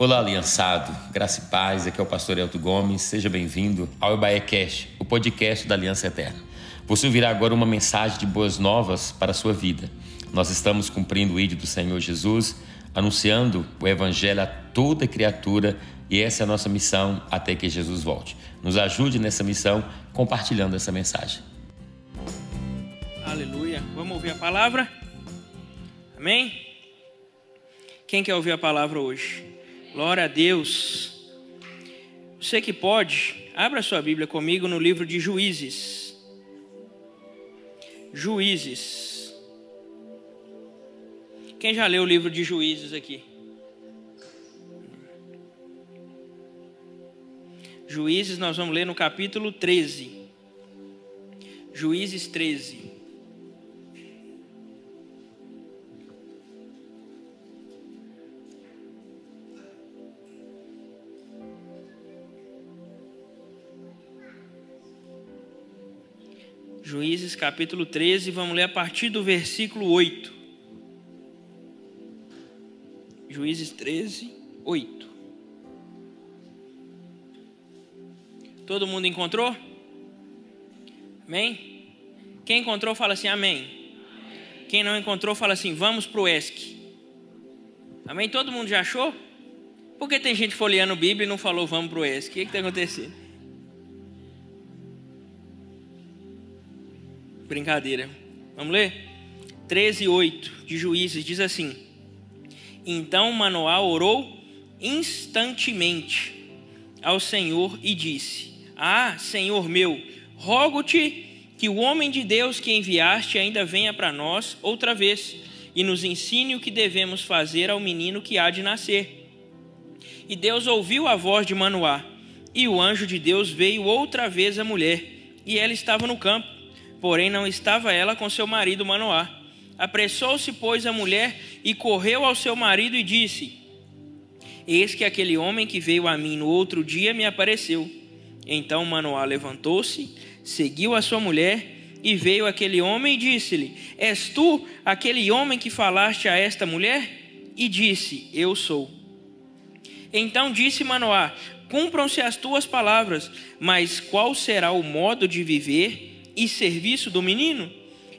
Olá, aliançado, graça e paz, aqui é o pastor Elton Gomes, seja bem-vindo ao Cash, o podcast da Aliança Eterna. Você ouvirá agora uma mensagem de boas novas para a sua vida. Nós estamos cumprindo o ídolo do Senhor Jesus, anunciando o Evangelho a toda criatura e essa é a nossa missão até que Jesus volte. Nos ajude nessa missão compartilhando essa mensagem. Aleluia. Vamos ouvir a palavra? Amém? Quem quer ouvir a palavra hoje? Glória a Deus. Você que pode, abra sua Bíblia comigo no livro de Juízes. Juízes. Quem já leu o livro de Juízes aqui? Juízes, nós vamos ler no capítulo 13. Juízes 13. Juízes capítulo 13, vamos ler a partir do versículo 8. Juízes 13, 8. Todo mundo encontrou? Amém? Quem encontrou, fala assim, amém. Quem não encontrou, fala assim, vamos para o ESC. Amém? Todo mundo já achou? Por que tem gente folheando Bíblia e não falou vamos para o ESC? O que está acontecendo? Brincadeira. Vamos ler? 13, 8 de Juízes diz assim: Então Manoá orou instantemente ao Senhor e disse: Ah, Senhor meu, rogo-te que o homem de Deus que enviaste ainda venha para nós outra vez e nos ensine o que devemos fazer ao menino que há de nascer. E Deus ouviu a voz de Manoá, e o anjo de Deus veio outra vez à mulher, e ela estava no campo. Porém, não estava ela com seu marido Manoá. Apressou-se, pois, a mulher e correu ao seu marido e disse: Eis que aquele homem que veio a mim no outro dia me apareceu. Então Manoá levantou-se, seguiu a sua mulher e veio aquele homem e disse-lhe: És tu aquele homem que falaste a esta mulher? E disse: Eu sou. Então disse Manoá: Cumpram-se as tuas palavras, mas qual será o modo de viver? E serviço do menino?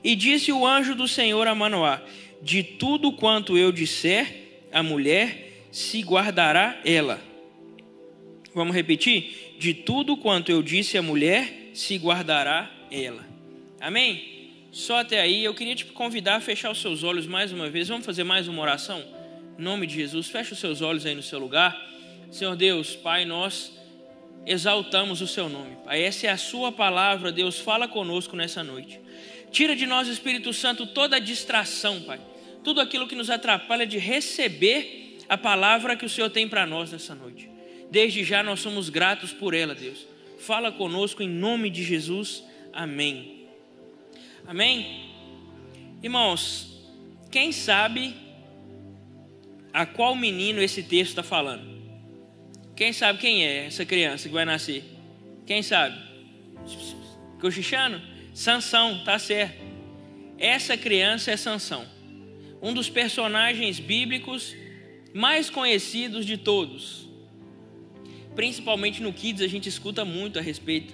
E disse o anjo do Senhor a Manoá: De tudo quanto eu disser, a mulher se guardará ela. Vamos repetir? De tudo quanto eu disse a mulher, se guardará ela. Amém? Só até aí, eu queria te convidar a fechar os seus olhos mais uma vez. Vamos fazer mais uma oração? Em nome de Jesus, feche os seus olhos aí no seu lugar. Senhor Deus, Pai, nós exaltamos o seu nome. Pai, essa é a sua palavra, Deus, fala conosco nessa noite. Tira de nós, Espírito Santo, toda a distração, Pai. Tudo aquilo que nos atrapalha de receber a palavra que o Senhor tem para nós nessa noite. Desde já nós somos gratos por ela, Deus. Fala conosco em nome de Jesus. Amém. Amém. Irmãos, quem sabe a qual menino esse texto está falando? Quem sabe quem é essa criança que vai nascer? Quem sabe? Cochichando? Sansão, tá certo. Essa criança é Sansão, um dos personagens bíblicos mais conhecidos de todos. Principalmente no Kids a gente escuta muito a respeito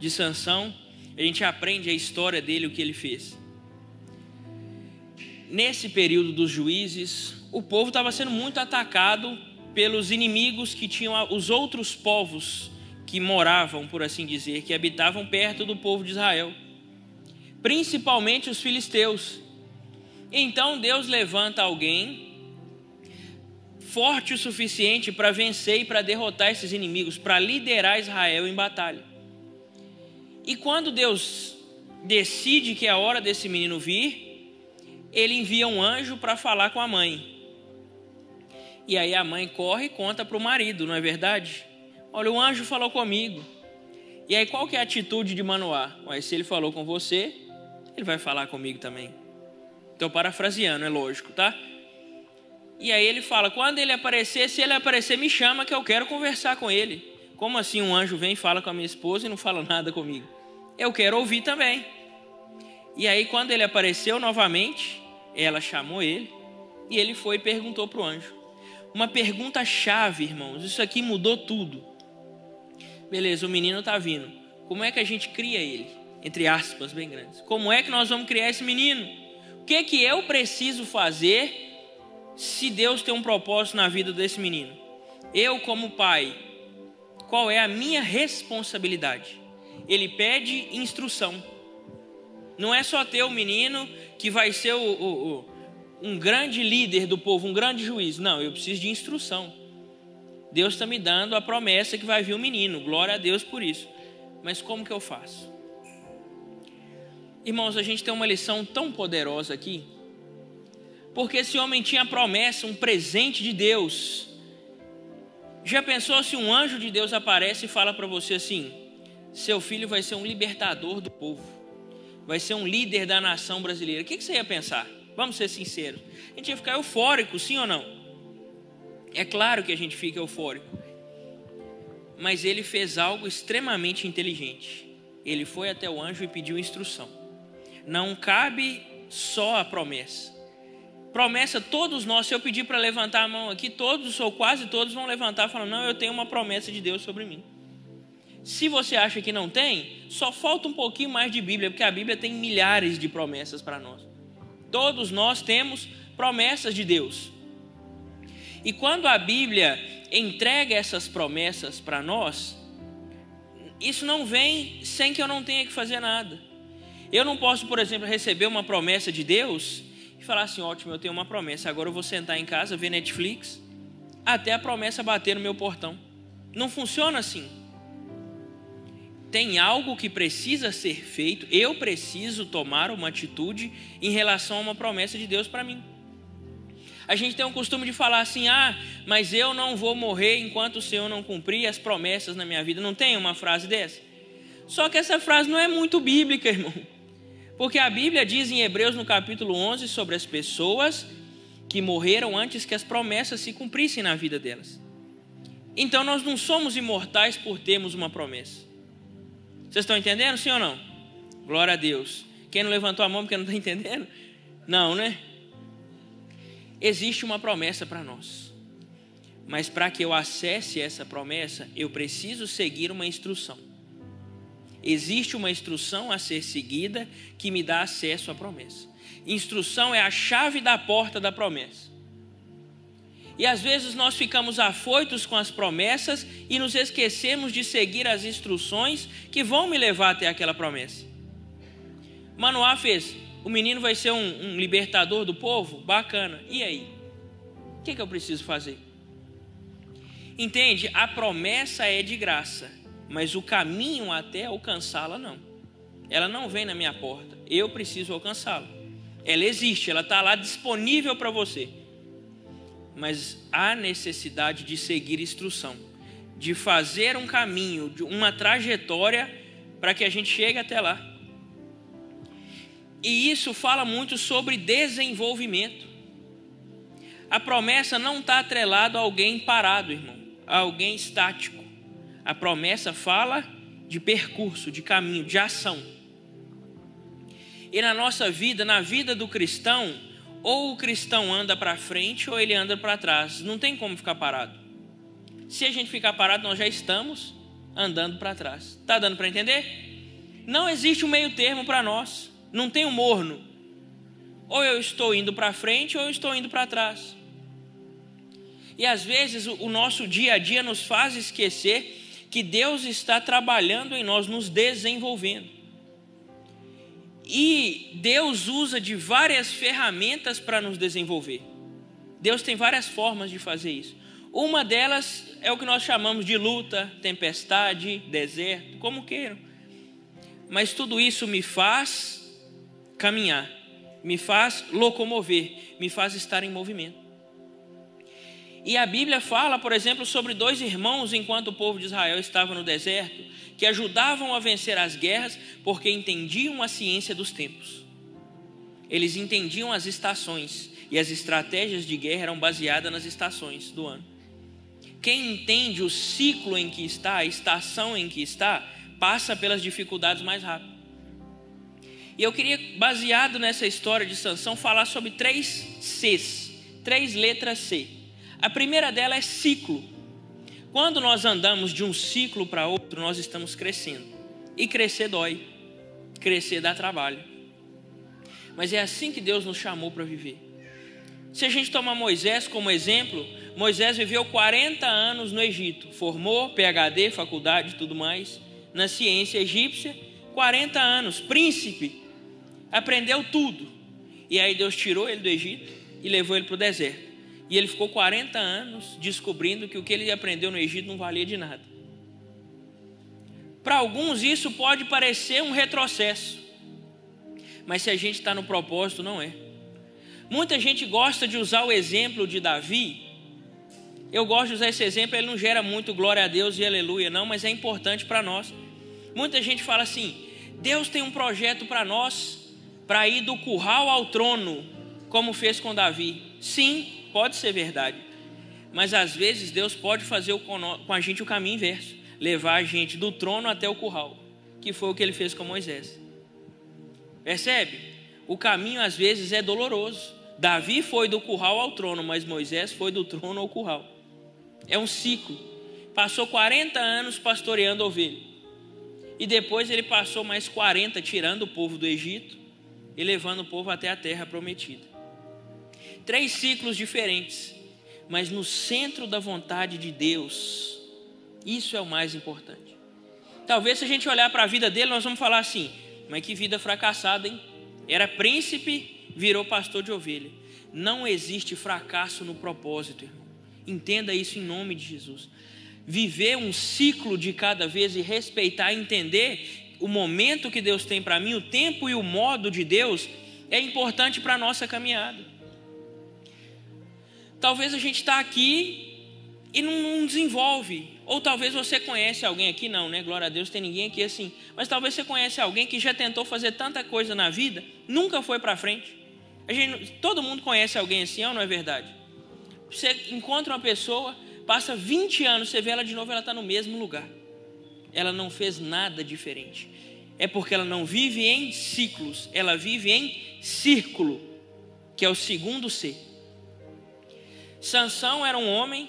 de Sansão, a gente aprende a história dele, o que ele fez. Nesse período dos juízes, o povo estava sendo muito atacado pelos inimigos que tinham os outros povos que moravam, por assim dizer, que habitavam perto do povo de Israel, principalmente os filisteus. Então Deus levanta alguém forte o suficiente para vencer e para derrotar esses inimigos, para liderar Israel em batalha. E quando Deus decide que é a hora desse menino vir, ele envia um anjo para falar com a mãe. E aí a mãe corre e conta para o marido, não é verdade? Olha, o anjo falou comigo. E aí qual que é a atitude de Manoá? Mas se ele falou com você, ele vai falar comigo também. Estou parafraseando, é lógico, tá? E aí ele fala: quando ele aparecer, se ele aparecer, me chama que eu quero conversar com ele. Como assim um anjo vem e fala com a minha esposa e não fala nada comigo? Eu quero ouvir também. E aí, quando ele apareceu novamente, ela chamou ele e ele foi e perguntou para o anjo: uma pergunta chave, irmãos. Isso aqui mudou tudo. Beleza, o menino está vindo. Como é que a gente cria ele? Entre aspas, bem grandes. Como é que nós vamos criar esse menino? O que é que eu preciso fazer se Deus tem um propósito na vida desse menino? Eu, como pai, qual é a minha responsabilidade? Ele pede instrução. Não é só ter o menino que vai ser o, o, o, um grande líder do povo, um grande juiz. Não, eu preciso de instrução. Deus está me dando a promessa que vai vir o menino. Glória a Deus por isso. Mas como que eu faço? Irmãos, a gente tem uma lição tão poderosa aqui. Porque esse homem tinha a promessa, um presente de Deus. Já pensou se um anjo de Deus aparece e fala para você assim: seu filho vai ser um libertador do povo, vai ser um líder da nação brasileira? O que, que você ia pensar? Vamos ser sinceros. A gente ia ficar eufórico, sim ou não? É claro que a gente fica eufórico. Mas ele fez algo extremamente inteligente. Ele foi até o anjo e pediu instrução. Não cabe só a promessa promessa, todos nós, se eu pedir para levantar a mão aqui, todos ou quase todos vão levantar falando: Não, eu tenho uma promessa de Deus sobre mim. Se você acha que não tem, só falta um pouquinho mais de Bíblia, porque a Bíblia tem milhares de promessas para nós. Todos nós temos promessas de Deus. E quando a Bíblia entrega essas promessas para nós, isso não vem sem que eu não tenha que fazer nada. Eu não posso, por exemplo, receber uma promessa de Deus falar assim: ótimo, eu tenho uma promessa, agora eu vou sentar em casa, ver Netflix, até a promessa bater no meu portão. Não funciona assim. Tem algo que precisa ser feito, eu preciso tomar uma atitude em relação a uma promessa de Deus para mim. A gente tem um costume de falar assim: ah, mas eu não vou morrer enquanto o Senhor não cumprir as promessas na minha vida. Não tem uma frase dessa? Só que essa frase não é muito bíblica, irmão. Porque a Bíblia diz em Hebreus no capítulo 11 sobre as pessoas que morreram antes que as promessas se cumprissem na vida delas. Então nós não somos imortais por termos uma promessa. Vocês estão entendendo, sim ou não? Glória a Deus. Quem não levantou a mão porque não está entendendo? Não, né? Existe uma promessa para nós. Mas para que eu acesse essa promessa, eu preciso seguir uma instrução existe uma instrução a ser seguida que me dá acesso à promessa. Instrução é a chave da porta da promessa. E às vezes nós ficamos afoitos com as promessas e nos esquecemos de seguir as instruções que vão me levar até aquela promessa. Manoá fez: o menino vai ser um, um libertador do povo? Bacana. E aí? O que, que eu preciso fazer? Entende? A promessa é de graça mas o caminho até alcançá-la não. Ela não vem na minha porta, eu preciso alcançá-la. Ela existe, ela está lá disponível para você. Mas há necessidade de seguir instrução, de fazer um caminho, uma trajetória para que a gente chegue até lá. E isso fala muito sobre desenvolvimento. A promessa não está atrelada a alguém parado, irmão, a alguém estático. A promessa fala de percurso, de caminho, de ação. E na nossa vida, na vida do cristão, ou o cristão anda para frente ou ele anda para trás. Não tem como ficar parado. Se a gente ficar parado, nós já estamos andando para trás. Tá dando para entender? Não existe um meio termo para nós. Não tem um morno. Ou eu estou indo para frente ou eu estou indo para trás. E às vezes o nosso dia a dia nos faz esquecer que Deus está trabalhando em nós, nos desenvolvendo. E Deus usa de várias ferramentas para nos desenvolver. Deus tem várias formas de fazer isso. Uma delas é o que nós chamamos de luta, tempestade, deserto, como queiram. Mas tudo isso me faz caminhar, me faz locomover, me faz estar em movimento. E a Bíblia fala, por exemplo, sobre dois irmãos enquanto o povo de Israel estava no deserto, que ajudavam a vencer as guerras porque entendiam a ciência dos tempos. Eles entendiam as estações e as estratégias de guerra eram baseadas nas estações do ano. Quem entende o ciclo em que está, a estação em que está, passa pelas dificuldades mais rápido. E eu queria, baseado nessa história de Sansão, falar sobre três Cs, três letras C A primeira dela é ciclo. Quando nós andamos de um ciclo para outro, nós estamos crescendo. E crescer dói. Crescer dá trabalho. Mas é assim que Deus nos chamou para viver. Se a gente tomar Moisés como exemplo, Moisés viveu 40 anos no Egito, formou PhD, faculdade e tudo mais, na ciência egípcia, 40 anos, príncipe, aprendeu tudo. E aí Deus tirou ele do Egito e levou ele para o deserto. E ele ficou 40 anos descobrindo que o que ele aprendeu no Egito não valia de nada. Para alguns isso pode parecer um retrocesso, mas se a gente está no propósito, não é. Muita gente gosta de usar o exemplo de Davi. Eu gosto de usar esse exemplo, ele não gera muito glória a Deus e aleluia, não, mas é importante para nós. Muita gente fala assim: Deus tem um projeto para nós, para ir do curral ao trono, como fez com Davi. Sim, pode ser verdade. Mas às vezes Deus pode fazer com a gente o caminho inverso levar a gente do trono até o curral, que foi o que ele fez com Moisés. Percebe? O caminho às vezes é doloroso. Davi foi do curral ao trono, mas Moisés foi do trono ao curral. É um ciclo. Passou 40 anos pastoreando ovelha. E depois ele passou mais 40 tirando o povo do Egito e levando o povo até a terra prometida. Três ciclos diferentes, mas no centro da vontade de Deus. Isso é o mais importante. Talvez se a gente olhar para a vida dele, nós vamos falar assim: mas que vida fracassada, hein? Era príncipe, virou pastor de ovelha. Não existe fracasso no propósito, irmão. Entenda isso em nome de Jesus. Viver um ciclo de cada vez e respeitar entender o momento que Deus tem para mim, o tempo e o modo de Deus, é importante para a nossa caminhada. Talvez a gente está aqui e não, não, desenvolve. Ou talvez você conhece alguém aqui, não, né? Glória a Deus, tem ninguém aqui assim. Mas talvez você conhece alguém que já tentou fazer tanta coisa na vida, nunca foi para frente. Gente, todo mundo conhece alguém assim, ou não é verdade? Você encontra uma pessoa, passa 20 anos, você vê ela de novo, ela está no mesmo lugar. Ela não fez nada diferente. É porque ela não vive em ciclos, ela vive em círculo, que é o segundo ser. Sansão era um homem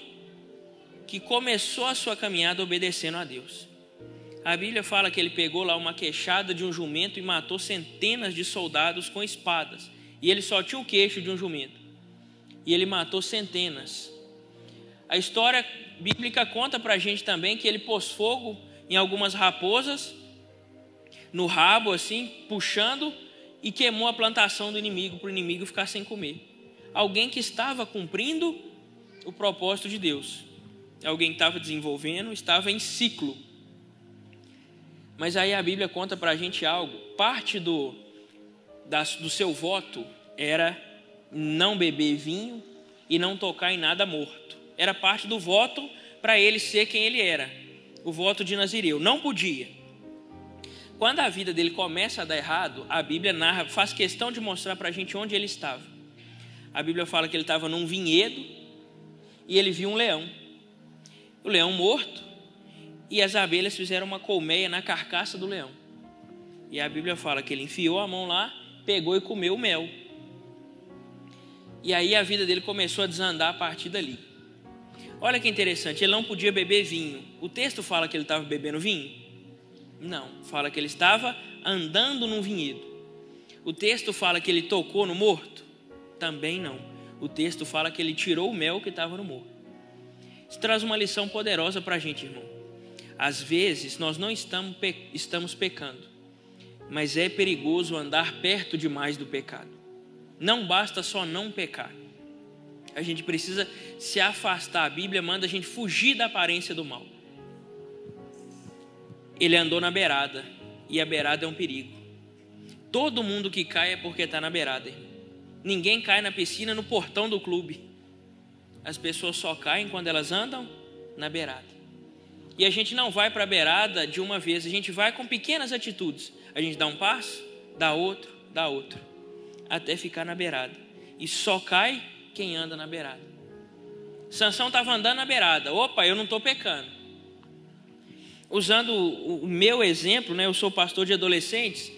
que começou a sua caminhada obedecendo a Deus. A Bíblia fala que ele pegou lá uma queixada de um jumento e matou centenas de soldados com espadas. E ele só tinha o queixo de um jumento. E ele matou centenas. A história bíblica conta para a gente também que ele pôs fogo em algumas raposas, no rabo assim, puxando, e queimou a plantação do inimigo, para o inimigo ficar sem comer. Alguém que estava cumprindo o propósito de Deus. Alguém estava desenvolvendo, estava em ciclo. Mas aí a Bíblia conta para a gente algo. Parte do, da, do seu voto era não beber vinho e não tocar em nada morto. Era parte do voto para ele ser quem ele era. O voto de Nazireu. Não podia. Quando a vida dele começa a dar errado, a Bíblia narra, faz questão de mostrar para a gente onde ele estava. A Bíblia fala que ele estava num vinhedo e ele viu um leão. O leão morto, e as abelhas fizeram uma colmeia na carcaça do leão. E a Bíblia fala que ele enfiou a mão lá, pegou e comeu o mel. E aí a vida dele começou a desandar a partir dali. Olha que interessante, ele não podia beber vinho. O texto fala que ele estava bebendo vinho? Não, fala que ele estava andando num vinhedo. O texto fala que ele tocou no morto? Também não o texto fala que ele tirou o mel que estava no morro. Isso traz uma lição poderosa para a gente, irmão. Às vezes nós não estamos, pe estamos pecando, mas é perigoso andar perto demais do pecado. Não basta só não pecar. A gente precisa se afastar. A Bíblia manda a gente fugir da aparência do mal. Ele andou na beirada, e a beirada é um perigo. Todo mundo que cai é porque está na beirada, irmão. Ninguém cai na piscina no portão do clube. As pessoas só caem quando elas andam na beirada. E a gente não vai para a beirada de uma vez, a gente vai com pequenas atitudes. A gente dá um passo, dá outro, dá outro, até ficar na beirada. E só cai quem anda na beirada. Sansão estava andando na beirada. Opa, eu não estou pecando. Usando o meu exemplo, né, eu sou pastor de adolescentes,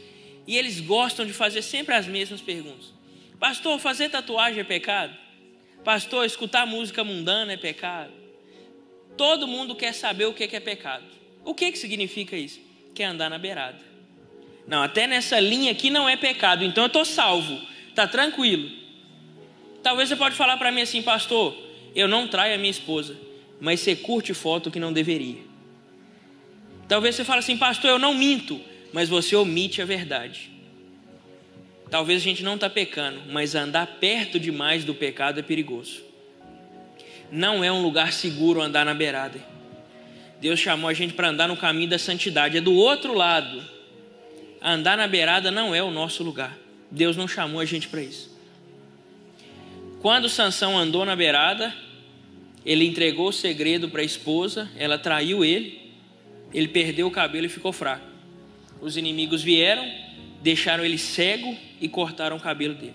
e eles gostam de fazer sempre as mesmas perguntas. Pastor, fazer tatuagem é pecado? Pastor, escutar música mundana é pecado. Todo mundo quer saber o que é pecado. O que, que significa isso? Quer andar na beirada. Não, até nessa linha aqui não é pecado, então eu estou salvo, está tranquilo. Talvez você pode falar para mim assim, pastor, eu não traio a minha esposa, mas você curte foto que não deveria. Talvez você fale assim, pastor, eu não minto, mas você omite a verdade. Talvez a gente não está pecando, mas andar perto demais do pecado é perigoso. Não é um lugar seguro andar na beirada. Deus chamou a gente para andar no caminho da santidade, é do outro lado. Andar na beirada não é o nosso lugar. Deus não chamou a gente para isso. Quando Sansão andou na beirada, ele entregou o segredo para a esposa, ela traiu ele, ele perdeu o cabelo e ficou fraco. Os inimigos vieram, deixaram ele cego e cortaram o cabelo dele.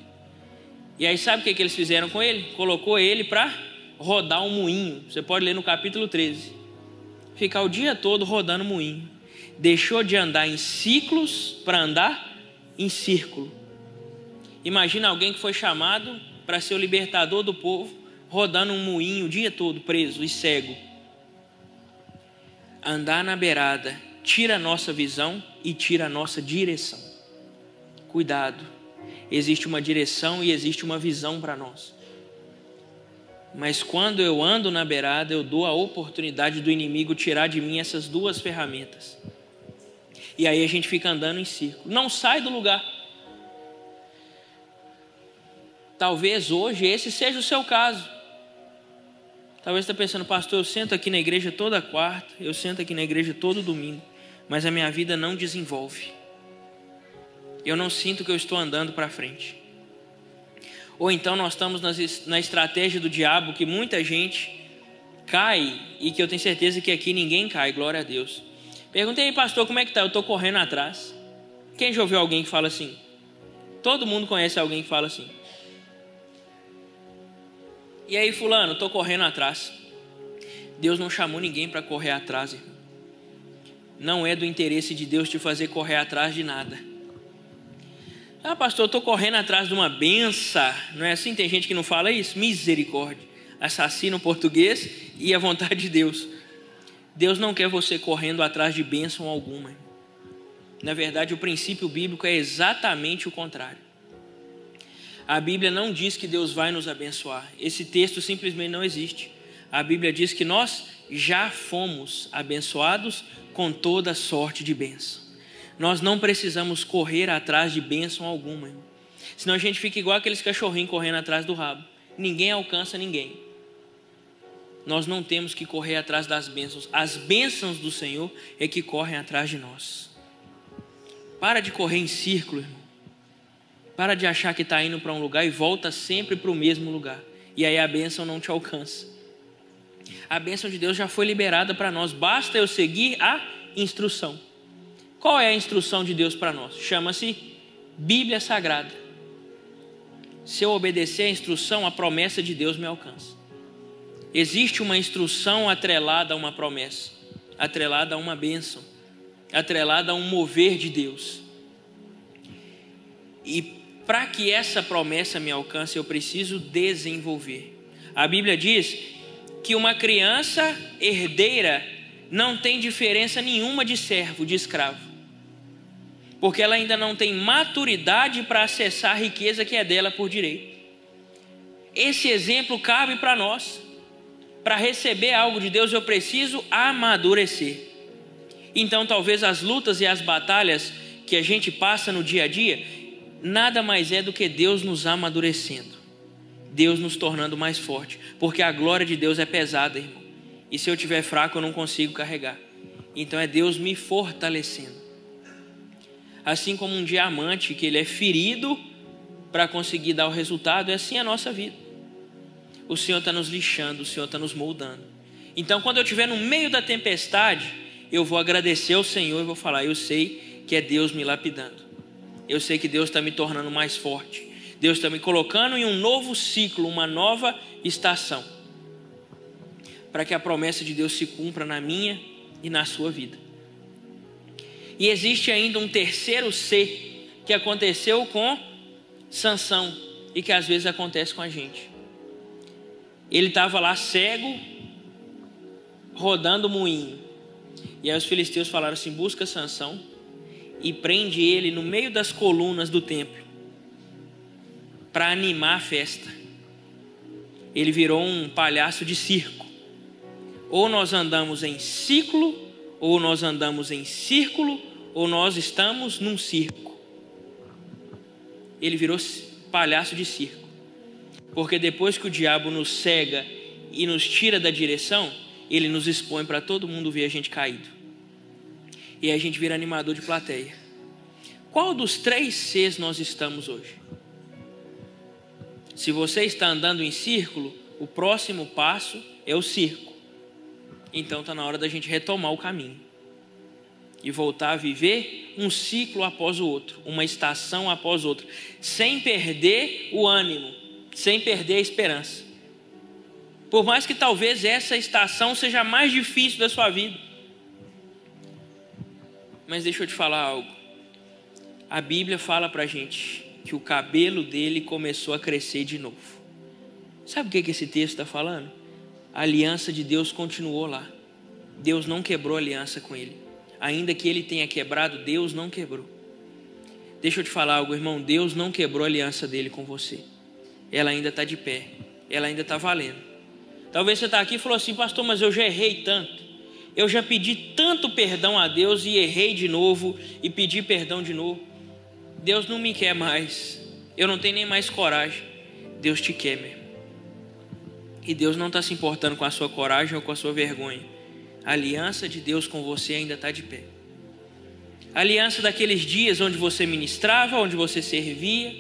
E aí sabe o que, que eles fizeram com ele? Colocou ele para rodar um moinho. Você pode ler no capítulo 13. Ficar o dia todo rodando moinho. Deixou de andar em ciclos para andar em círculo. Imagina alguém que foi chamado para ser o libertador do povo, rodando um moinho o dia todo preso e cego. Andar na beirada tira a nossa visão e tira a nossa direção. Cuidado, existe uma direção e existe uma visão para nós. Mas quando eu ando na beirada, eu dou a oportunidade do inimigo tirar de mim essas duas ferramentas. E aí a gente fica andando em círculo. Não sai do lugar. Talvez hoje esse seja o seu caso. Talvez você está pensando, pastor, eu sento aqui na igreja toda quarta, eu sento aqui na igreja todo domingo, mas a minha vida não desenvolve. Eu não sinto que eu estou andando para frente. Ou então nós estamos na estratégia do diabo que muita gente cai e que eu tenho certeza que aqui ninguém cai, glória a Deus. Perguntei pastor, como é que tá? Eu estou correndo atrás. Quem já ouviu alguém que fala assim? Todo mundo conhece alguém que fala assim. E aí, fulano, estou correndo atrás. Deus não chamou ninguém para correr atrás, irmão. Não é do interesse de Deus te fazer correr atrás de nada. Ah, pastor, eu estou correndo atrás de uma benção. Não é assim? Tem gente que não fala isso? Misericórdia. Assassino português e a vontade de Deus. Deus não quer você correndo atrás de bênção alguma. Na verdade, o princípio bíblico é exatamente o contrário. A Bíblia não diz que Deus vai nos abençoar. Esse texto simplesmente não existe. A Bíblia diz que nós já fomos abençoados com toda sorte de bênção. Nós não precisamos correr atrás de bênção alguma. Irmão. Senão a gente fica igual aqueles cachorrinhos correndo atrás do rabo. Ninguém alcança ninguém. Nós não temos que correr atrás das bênçãos. As bênçãos do Senhor é que correm atrás de nós. Para de correr em círculo, irmão. Para de achar que está indo para um lugar e volta sempre para o mesmo lugar. E aí a bênção não te alcança. A bênção de Deus já foi liberada para nós. Basta eu seguir a instrução. Qual é a instrução de Deus para nós? Chama-se Bíblia Sagrada. Se eu obedecer a instrução, a promessa de Deus me alcança. Existe uma instrução atrelada a uma promessa, atrelada a uma bênção, atrelada a um mover de Deus. E para que essa promessa me alcance, eu preciso desenvolver. A Bíblia diz que uma criança herdeira não tem diferença nenhuma de servo, de escravo porque ela ainda não tem maturidade para acessar a riqueza que é dela por direito. Esse exemplo cabe para nós. Para receber algo de Deus, eu preciso amadurecer. Então, talvez as lutas e as batalhas que a gente passa no dia a dia, nada mais é do que Deus nos amadurecendo, Deus nos tornando mais forte, porque a glória de Deus é pesada, irmão. E se eu tiver fraco, eu não consigo carregar. Então é Deus me fortalecendo assim como um diamante que ele é ferido para conseguir dar o resultado, é assim a nossa vida. O Senhor está nos lixando, o Senhor está nos moldando. Então, quando eu estiver no meio da tempestade, eu vou agradecer ao Senhor e vou falar: Eu sei que é Deus me lapidando. Eu sei que Deus está me tornando mais forte. Deus está me colocando em um novo ciclo, uma nova estação. Para que a promessa de Deus se cumpra na minha e na sua vida. E existe ainda um terceiro C que aconteceu com Sansão e que às vezes acontece com a gente. ele estava lá cego, rodando moinho. E aí os filisteus falaram assim: busca Sansão e prende ele no meio das colunas do templo para animar a festa. Ele virou um palhaço de circo. Ou nós andamos em ciclo, ou nós andamos em círculo, ou nós estamos num circo. Ele virou palhaço de circo. Porque depois que o diabo nos cega e nos tira da direção, ele nos expõe para todo mundo ver a gente caído. E a gente vira animador de plateia. Qual dos três Cs nós estamos hoje? Se você está andando em círculo, o próximo passo é o circo. Então está na hora da gente retomar o caminho e voltar a viver um ciclo após o outro, uma estação após outra, sem perder o ânimo, sem perder a esperança. Por mais que talvez essa estação seja a mais difícil da sua vida. Mas deixa eu te falar algo. A Bíblia fala pra gente que o cabelo dele começou a crescer de novo. Sabe o que esse texto está falando? A aliança de Deus continuou lá. Deus não quebrou a aliança com ele. Ainda que ele tenha quebrado, Deus não quebrou. Deixa eu te falar algo, irmão. Deus não quebrou a aliança dele com você. Ela ainda está de pé. Ela ainda está valendo. Talvez você está aqui e falou assim, pastor, mas eu já errei tanto. Eu já pedi tanto perdão a Deus e errei de novo e pedi perdão de novo. Deus não me quer mais. Eu não tenho nem mais coragem. Deus te quer, meu. E Deus não está se importando com a sua coragem ou com a sua vergonha. A aliança de Deus com você ainda está de pé. A aliança daqueles dias onde você ministrava, onde você servia,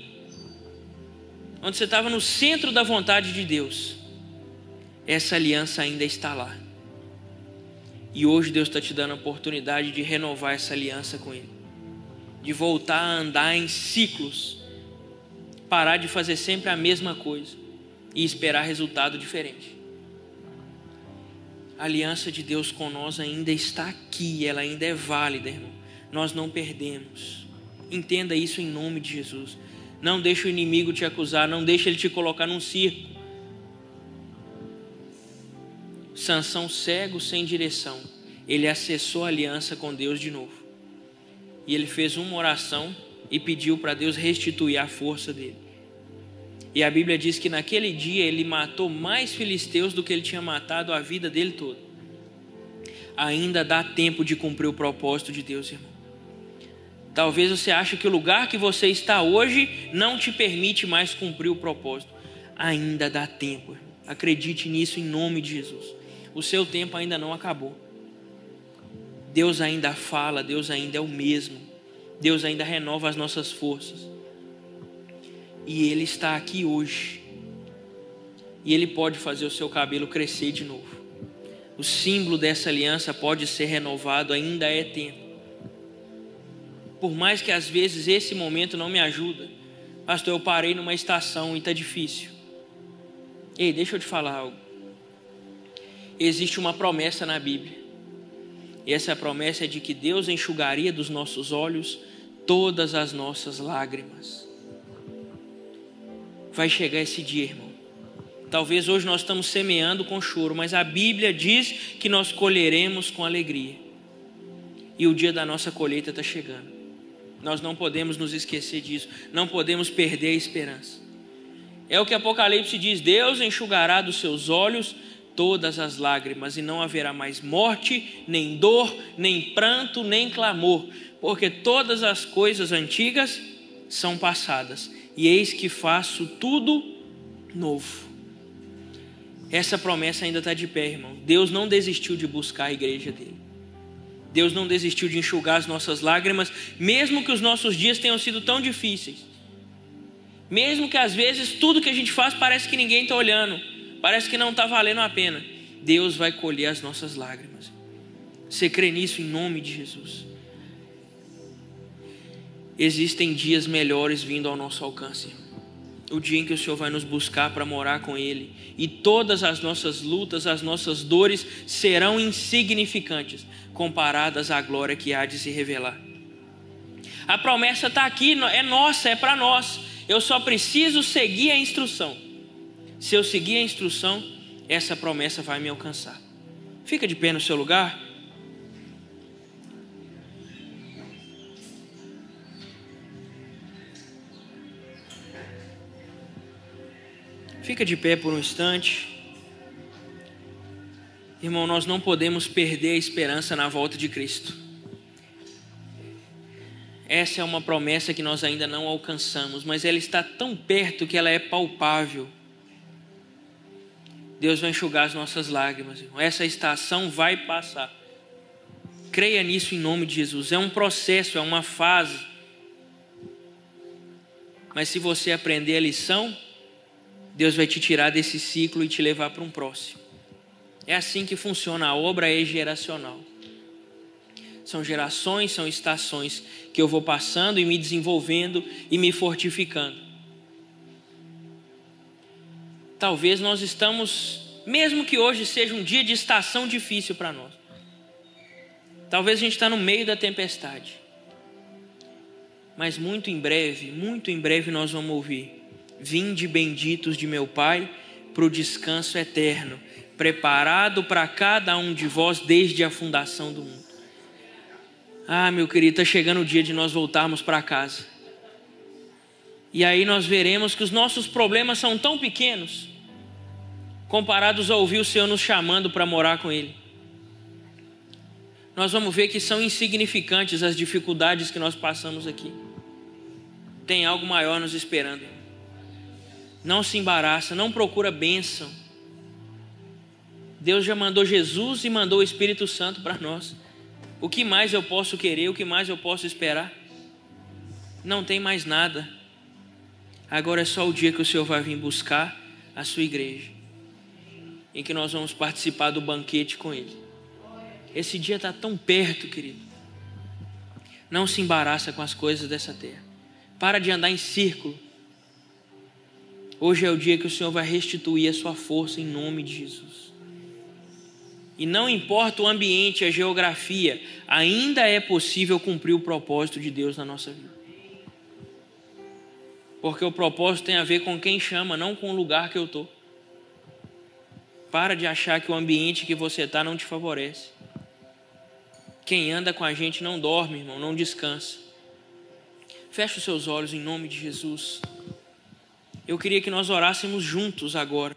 onde você estava no centro da vontade de Deus essa aliança ainda está lá. E hoje Deus está te dando a oportunidade de renovar essa aliança com Ele, de voltar a andar em ciclos, parar de fazer sempre a mesma coisa e esperar resultado diferente. A aliança de Deus com nós ainda está aqui, ela ainda é válida, irmão. Nós não perdemos. Entenda isso em nome de Jesus. Não deixe o inimigo te acusar, não deixe ele te colocar num circo Sansão cego sem direção, ele acessou a aliança com Deus de novo. E ele fez uma oração e pediu para Deus restituir a força dele. E a Bíblia diz que naquele dia ele matou mais filisteus do que ele tinha matado a vida dele toda. Ainda dá tempo de cumprir o propósito de Deus, irmão. Talvez você ache que o lugar que você está hoje não te permite mais cumprir o propósito. Ainda dá tempo. Acredite nisso em nome de Jesus o seu tempo ainda não acabou. Deus ainda fala, Deus ainda é o mesmo. Deus ainda renova as nossas forças. E Ele está aqui hoje. E Ele pode fazer o seu cabelo crescer de novo. O símbolo dessa aliança pode ser renovado, ainda é tempo. Por mais que às vezes esse momento não me ajuda. Pastor, eu parei numa estação e está difícil. Ei, deixa eu te falar algo existe uma promessa na Bíblia. E essa promessa é de que Deus enxugaria dos nossos olhos todas as nossas lágrimas. Vai chegar esse dia, irmão. Talvez hoje nós estamos semeando com choro, mas a Bíblia diz que nós colheremos com alegria. E o dia da nossa colheita está chegando. Nós não podemos nos esquecer disso, não podemos perder a esperança. É o que Apocalipse diz: Deus enxugará dos seus olhos todas as lágrimas, e não haverá mais morte, nem dor, nem pranto, nem clamor, porque todas as coisas antigas são passadas, e eis que faço tudo novo. Essa promessa ainda está de pé, irmão. Deus não desistiu de buscar a igreja dele. Deus não desistiu de enxugar as nossas lágrimas, mesmo que os nossos dias tenham sido tão difíceis. Mesmo que às vezes tudo que a gente faz parece que ninguém está olhando parece que não está valendo a pena. Deus vai colher as nossas lágrimas. Você crê nisso em nome de Jesus? Existem dias melhores vindo ao nosso alcance. O dia em que o Senhor vai nos buscar para morar com Ele, e todas as nossas lutas, as nossas dores serão insignificantes comparadas à glória que há de se revelar. A promessa está aqui, é nossa, é para nós. Eu só preciso seguir a instrução. Se eu seguir a instrução, essa promessa vai me alcançar. Fica de pé no seu lugar. Fica de pé por um instante. Irmão, nós não podemos perder a esperança na volta de Cristo. Essa é uma promessa que nós ainda não alcançamos, mas ela está tão perto que ela é palpável. Deus vai enxugar as nossas lágrimas, irmão. Essa estação vai passar. Creia nisso em nome de Jesus. É um processo, é uma fase. Mas se você aprender a lição, Deus vai te tirar desse ciclo e te levar para um próximo. É assim que funciona, a obra é geracional. São gerações, são estações que eu vou passando e me desenvolvendo e me fortificando. Talvez nós estamos, mesmo que hoje seja um dia de estação difícil para nós. Talvez a gente está no meio da tempestade. Mas muito em breve, muito em breve nós vamos ouvir Vinde benditos de meu Pai para o descanso eterno, preparado para cada um de vós desde a fundação do mundo. Ah, meu querido, está chegando o dia de nós voltarmos para casa. E aí nós veremos que os nossos problemas são tão pequenos, comparados a ouvir o Senhor nos chamando para morar com Ele. Nós vamos ver que são insignificantes as dificuldades que nós passamos aqui. Tem algo maior nos esperando não se embaraça, não procura bênção. Deus já mandou Jesus e mandou o Espírito Santo para nós. O que mais eu posso querer? O que mais eu posso esperar? Não tem mais nada. Agora é só o dia que o Senhor vai vir buscar a sua igreja, em que nós vamos participar do banquete com Ele. Esse dia está tão perto, querido. Não se embaraça com as coisas dessa terra. Para de andar em círculo. Hoje é o dia que o Senhor vai restituir a sua força em nome de Jesus. E não importa o ambiente, a geografia, ainda é possível cumprir o propósito de Deus na nossa vida. Porque o propósito tem a ver com quem chama, não com o lugar que eu estou. Para de achar que o ambiente que você está não te favorece. Quem anda com a gente não dorme, irmão, não descansa. Feche os seus olhos em nome de Jesus eu queria que nós orássemos juntos agora.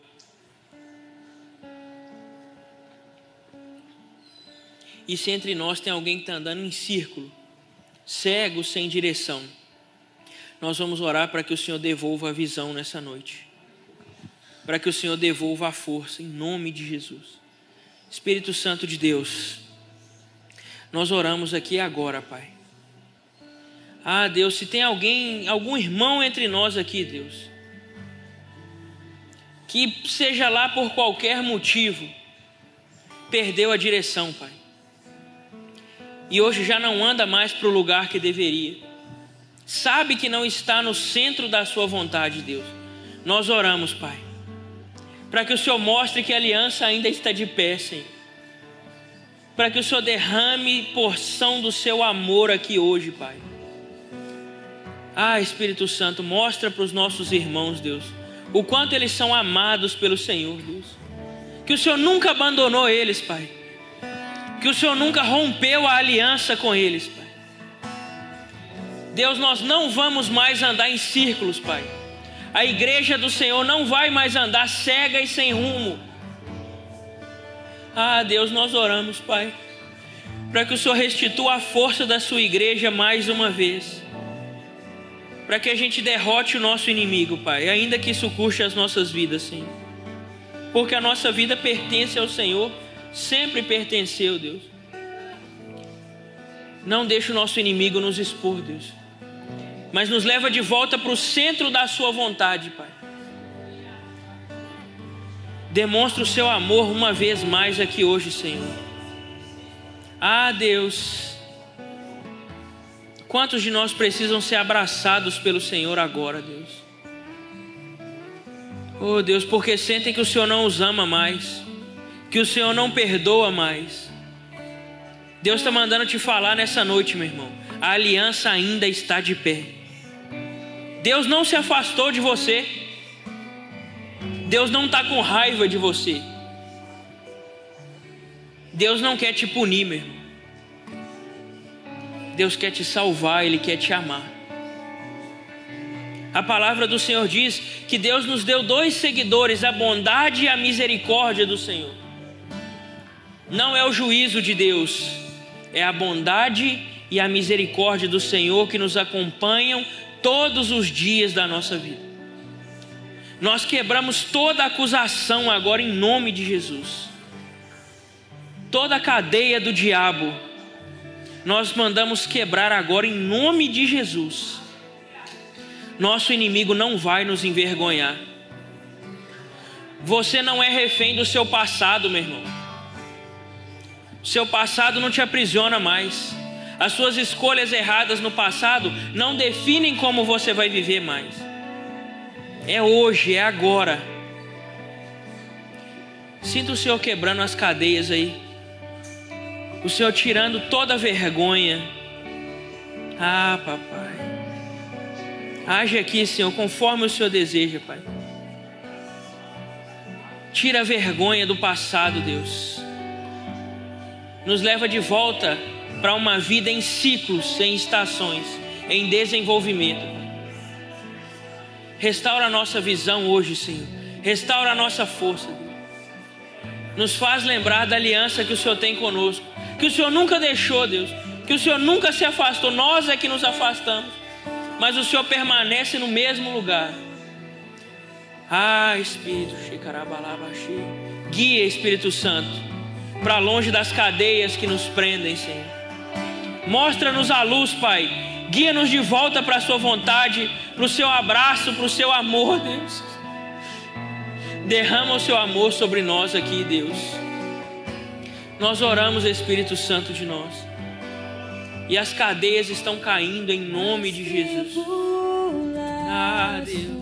E se entre nós tem alguém que está andando em círculo, cego, sem direção, nós vamos orar para que o Senhor devolva a visão nessa noite. Para que o Senhor devolva a força, em nome de Jesus. Espírito Santo de Deus, nós oramos aqui agora, Pai. Ah, Deus, se tem alguém, algum irmão entre nós aqui, Deus, que seja lá por qualquer motivo, perdeu a direção, Pai. E hoje já não anda mais para o lugar que deveria. Sabe que não está no centro da Sua vontade, Deus. Nós oramos, Pai, para que o Senhor mostre que a aliança ainda está de pé, Senhor. Para que o Senhor derrame porção do seu amor aqui hoje, Pai. Ah, Espírito Santo, mostra para os nossos irmãos, Deus o quanto eles são amados pelo Senhor, Deus. Que o Senhor nunca abandonou eles, Pai. Que o Senhor nunca rompeu a aliança com eles, Pai. Deus, nós não vamos mais andar em círculos, Pai. A igreja do Senhor não vai mais andar cega e sem rumo. Ah, Deus, nós oramos, Pai, para que o Senhor restitua a força da sua igreja mais uma vez para que a gente derrote o nosso inimigo, Pai, ainda que isso custe as nossas vidas, Senhor. Porque a nossa vida pertence ao Senhor, sempre pertenceu, Deus. Não deixe o nosso inimigo nos expor, Deus, mas nos leva de volta para o centro da Sua vontade, Pai. Demonstra o seu amor uma vez mais aqui hoje, Senhor. Ah, Deus Quantos de nós precisam ser abraçados pelo Senhor agora, Deus? Oh Deus, porque sentem que o Senhor não os ama mais, que o Senhor não perdoa mais. Deus está mandando te falar nessa noite, meu irmão. A aliança ainda está de pé. Deus não se afastou de você. Deus não está com raiva de você. Deus não quer te punir, meu irmão. Deus quer te salvar, Ele quer te amar. A palavra do Senhor diz que Deus nos deu dois seguidores, a bondade e a misericórdia do Senhor. Não é o juízo de Deus, é a bondade e a misericórdia do Senhor que nos acompanham todos os dias da nossa vida. Nós quebramos toda acusação agora em nome de Jesus. Toda a cadeia do diabo, nós mandamos quebrar agora em nome de Jesus. Nosso inimigo não vai nos envergonhar. Você não é refém do seu passado, meu irmão. Seu passado não te aprisiona mais. As suas escolhas erradas no passado não definem como você vai viver mais. É hoje, é agora. Sinta o Senhor quebrando as cadeias aí. O Senhor tirando toda a vergonha. Ah, papai. Age aqui, Senhor, conforme o Senhor deseja, Pai. Tira a vergonha do passado, Deus. Nos leva de volta para uma vida em ciclos, em estações, em desenvolvimento. Restaura a nossa visão hoje, Senhor. Restaura a nossa força. Deus. Nos faz lembrar da aliança que o Senhor tem conosco. Que o Senhor nunca deixou, Deus. Que o Senhor nunca se afastou. Nós é que nos afastamos. Mas o Senhor permanece no mesmo lugar. Ah, Espírito, guia Espírito Santo para longe das cadeias que nos prendem, Senhor. Mostra-nos a luz, Pai, Guia-nos de volta para a Sua vontade, para o Seu abraço, para o Seu amor, Deus. Derrama o Seu amor sobre nós aqui, Deus. Nós oramos, Espírito Santo de nós. E as cadeias estão caindo em nome de Jesus. Ah, Deus.